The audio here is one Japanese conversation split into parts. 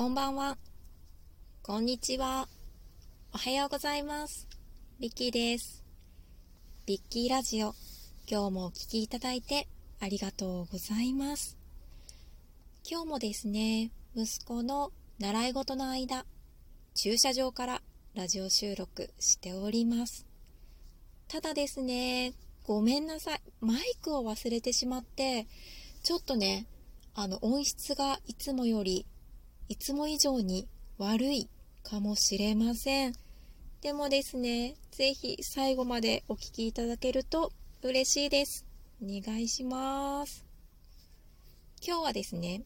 こんばんは。こんにちは。おはようございます。ビッキーです。ビッキーラジオ、今日もお聴きいただいてありがとうございます。今日もですね、息子の習い事の間、駐車場からラジオ収録しております。ただですね、ごめんなさい。マイクを忘れてしまって、ちょっとね、あの音質がいつもよりいつも以上に悪いかもしれません。でもですね、ぜひ最後までお聴きいただけると嬉しいです。お願いします。今日はですね、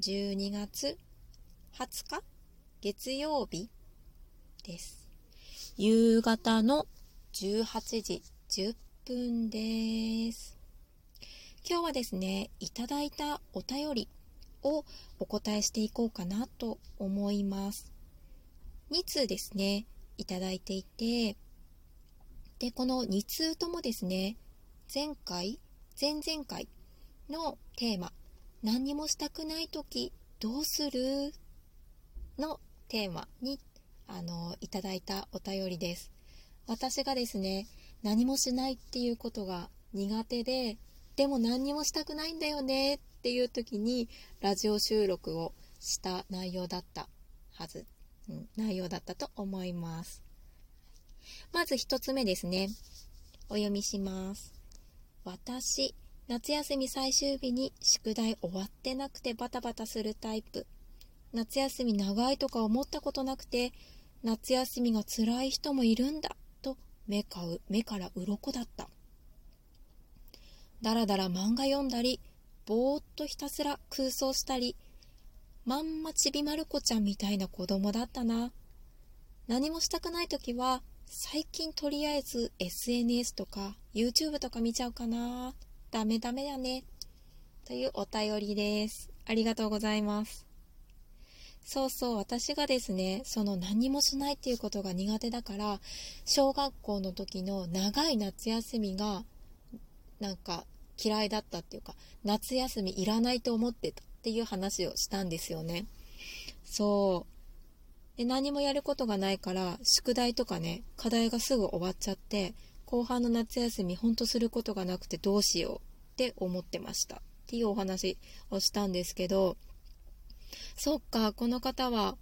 12月20日月曜日です。夕方の18時10分です。今日はですね、いただいたお便りをお答えしていこうかなと思います。2通ですね、いただいていて、で、この2通ともですね、前回、前々回のテーマ、何にもしたくないときどうする？のテーマに、あの、いただいたお便りです。私がですね、何もしないっていうことが苦手で、でも何にもしたくないんだよねっっていう時にラジオ収録をした内容だったはず、うん、内容だったと思います。まず一つ目ですね。お読みします。私夏休み最終日に宿題終わってなくてバタバタするタイプ。夏休み長いとか思ったことなくて夏休みが辛い人もいるんだと目かう目から鱗だった。だらだら漫画読んだりぼーっとひたすら空想したりまんまちびまる子ちゃんみたいな子供だったな。何もしたくない時は最近とりあえず SNS とか YouTube とか見ちゃうかな。ダメダメだね。というお便りです。ありがとうございます。そうそう私がですねその何もしないっていうことが苦手だから小学校の時の長い夏休みがなんか嫌いだったっていうか夏休みいらないと思ってたっていう話をしたんですよね。そう。で何もやることがないから宿題とかね課題がすぐ終わっちゃって後半の夏休みほんとすることがなくてどうしようって思ってましたっていうお話をしたんですけどそっかこの方は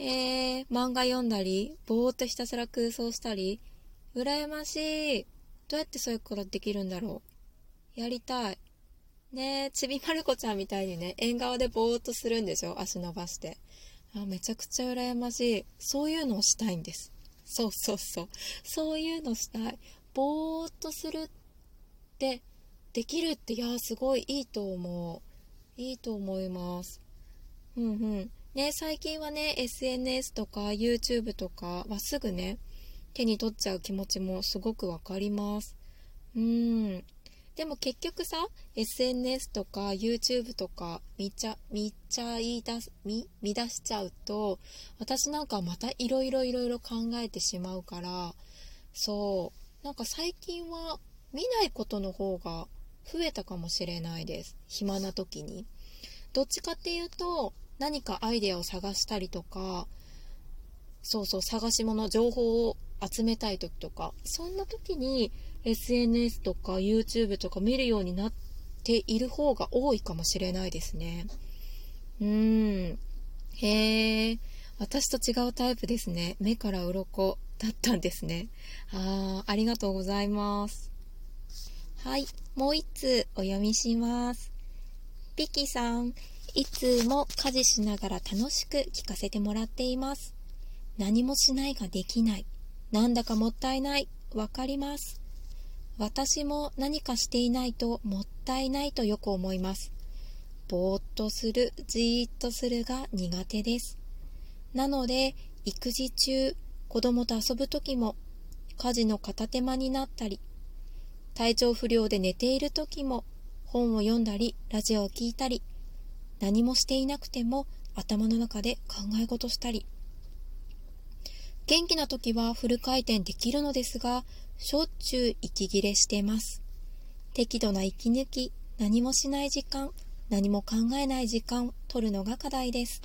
えー、漫画読んだりぼーっとひたすら空想したり羨ましい。どうやってそういうことできるんだろう？やりたい。ねえ、ちびまる子ちゃんみたいにね、縁側でぼーっとするんでしょ？足伸ばして。あ、めちゃくちゃ羨ましい。そういうのをしたいんです。そうそうそう。そういうのしたい。ぼーっとするって、できるって、いや、すごいいいと思う。いいと思います。うんうん。ね、最近はね、SNS とか YouTube とかはすぐね、手に取っちゃう気持ちもすごくわかります。うん。でも結局さ、SNS とか YouTube とか見ちゃ、見ちゃいだす、見、見出しちゃうと、私なんかまたいろいろいろいろ考えてしまうから、そう、なんか最近は見ないことの方が増えたかもしれないです。暇な時に。どっちかっていうと、何かアイデアを探したりとか、そうそう、探し物、情報を集めたい時とか、そんな時に SNS とか YouTube とか見るようになっている方が多いかもしれないですね。うーん。へえ、私と違うタイプですね。目から鱗だったんですね。あー、ありがとうございます。はい、もう一通お読みします。ピキさん、いつも家事しながら楽しく聞かせてもらっています。何もしないができない。なんだかもったいない。わかります。私も何かしていないともったいないとよく思います。ぼーっとする、じーっとするが苦手です。なので、育児中、子供と遊ぶ時も、家事の片手間になったり、体調不良で寝ている時も、本を読んだり、ラジオを聞いたり、何もしていなくても頭の中で考え事したり、元気な時はフル回転できるのですが、しょっちゅう息切れしてます。適度な息抜き、何もしない時間、何も考えない時間を取るのが課題です。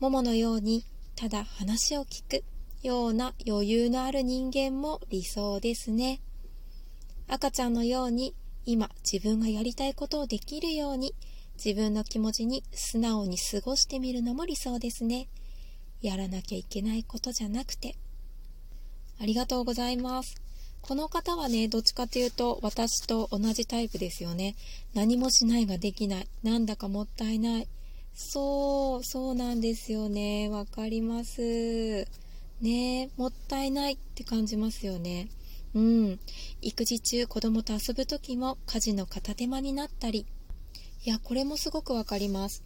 もものようにただ話を聞くような余裕のある人間も理想ですね。赤ちゃんのように今自分がやりたいことをできるように自分の気持ちに素直に過ごしてみるのも理想ですね。やらなきゃいけないことじゃなくて。ありがとうございます。この方はね、どっちかというと私と同じタイプですよね。何もしないができない。なんだかもったいない。そう、そうなんですよね。わかります。ねもったいないって感じますよね。うん。育児中子供と遊ぶ時も家事の片手間になったり。いや、これもすごくわかります。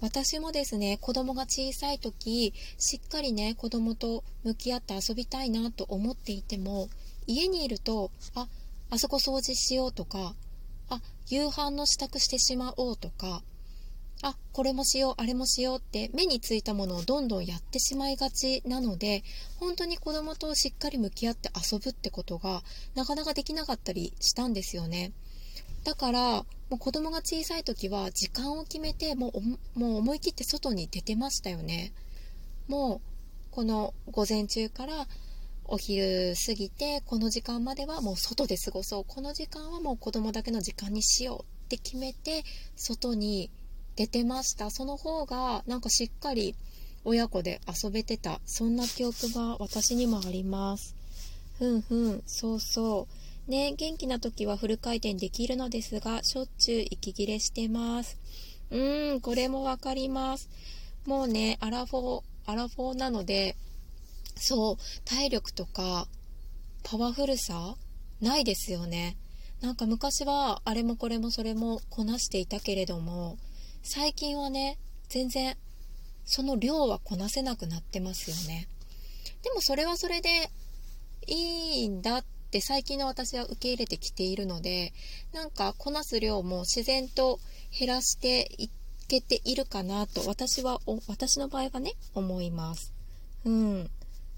私もですね、子供が小さい時、しっかりね、子供と向き合って遊びたいなと思っていても、家にいると、あ、あそこ掃除しようとか、あ、夕飯の支度してしまおうとか、あ、これもしよう、あれもしようって目についたものをどんどんやってしまいがちなので、本当に子供としっかり向き合って遊ぶってことがなかなかできなかったりしたんですよね。だからもう子供が小さい時は時間を決めてもうもう思い切って外に出てましたよね。もうこの午前中からお昼過ぎてこの時間まではもう外で過ごそう。この時間はもう子供だけの時間にしようって決めて外に出てました。その方がなんかしっかり親子で遊べてた。そんな記憶が私にもあります。ふんふん。そうそう。ね、元気な時はフル回転できるのですが、しょっちゅう息切れしてます。うーん、これもわかります。もうね、アラフォー、アラフォーなので、そう、体力とか、パワフルさ、ないですよね。なんか昔は、あれもこれもそれもこなしていたけれども、最近はね、全然、その量はこなせなくなってますよね。でもそれはそれで、いいんだってって最近の私は受け入れてきているのでなんかこなす量も自然と減らしていけているかなと私は私の場合はね思います。うん。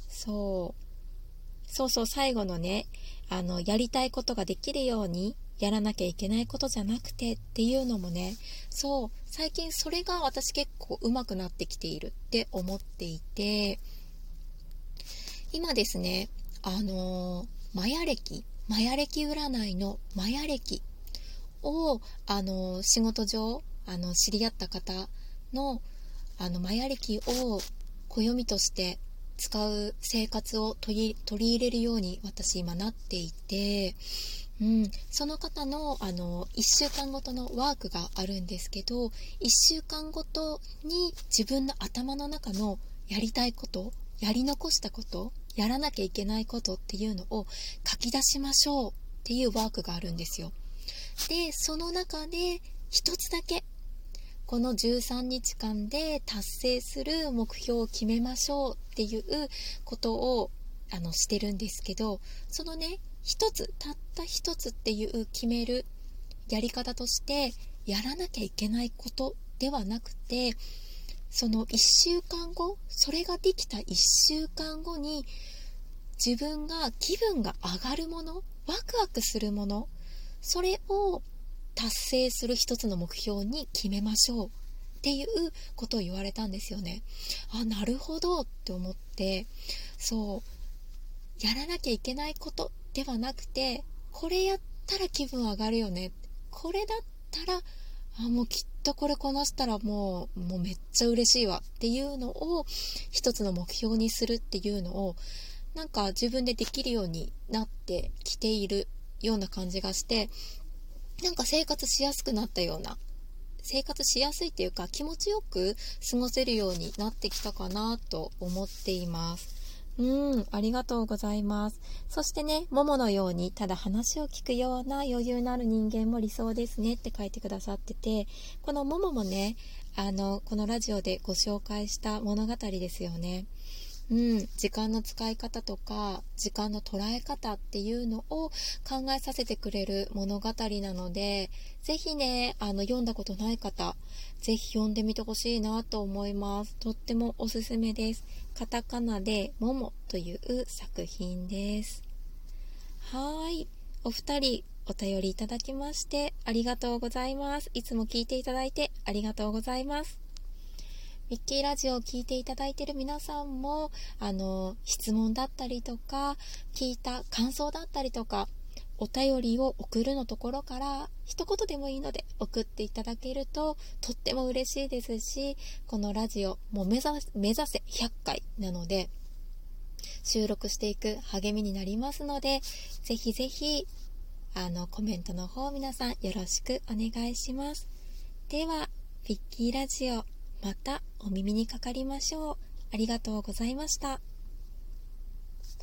そう。そうそう最後のねあのやりたいことができるようにやらなきゃいけないことじゃなくてっていうのもねそう。最近それが私結構上手くなってきているって思っていて今ですねあのーマヤ歴、マヤ歴占いのマヤ歴を、あの、仕事上、あの、知り合った方の、あの、マヤ歴を暦として使う生活を取り入れるように私今なっていて、うん、その方のあの1週間ごとのワークがあるんですけど1週間ごとに自分の頭の中のやりたいことやり残したことやらなきゃいけないことっていうのを書き出しましょうっていうワークがあるんですよ。で、その中で一つだけこの13日間で達成する目標を決めましょうっていうことをあのしてるんですけどそのね一つたった一つっていう決めるやり方としてやらなきゃいけないことではなくてその1週間後それができた1週間後に自分が気分が上がるものワクワクするものそれを達成する一つの目標に決めましょう。っていうことを言われたんですよね。あなるほどって思ってそう。やらなきゃいけないことではなくてこれやったら気分上がるよね。これだったらあもうきっとこれこなしたらもうもうめっちゃ嬉しいわっていうのを一つの目標にするっていうのをなんか自分でできるようになってきているような感じがしてなんか生活しやすくなったような生活しやすいっていうか気持ちよく過ごせるようになってきたかなと思っています。うん、ありがとうございます。そしてね、もものようにただ話を聞くような余裕のある人間も理想ですねって書いてくださってて、このもももね、あの、このラジオでご紹介した物語ですよね。うん、時間の使い方とか時間の捉え方っていうのを考えさせてくれる物語なのでぜひねあの読んだことない方ぜひ読んでみてほしいなと思います。とってもおすすめです。カタカナで「もも」という作品です。はい。お二人お便りいただきましてありがとうございます。いつも聞いていただいてありがとうございます。ミッキーラジオを聞いていただいている皆さんも、あの、質問だったりとか、聞いた感想だったりとか、お便りを送るのところから一言でもいいので送っていただけるととっても嬉しいですしこのラジオもう目指目指せ100回なので収録していく励みになりますのでぜひぜひあのコメントの方皆さんよろしくお願いします。ではピッキーラジオ。またお耳にかかりましょう。ありがとうございました。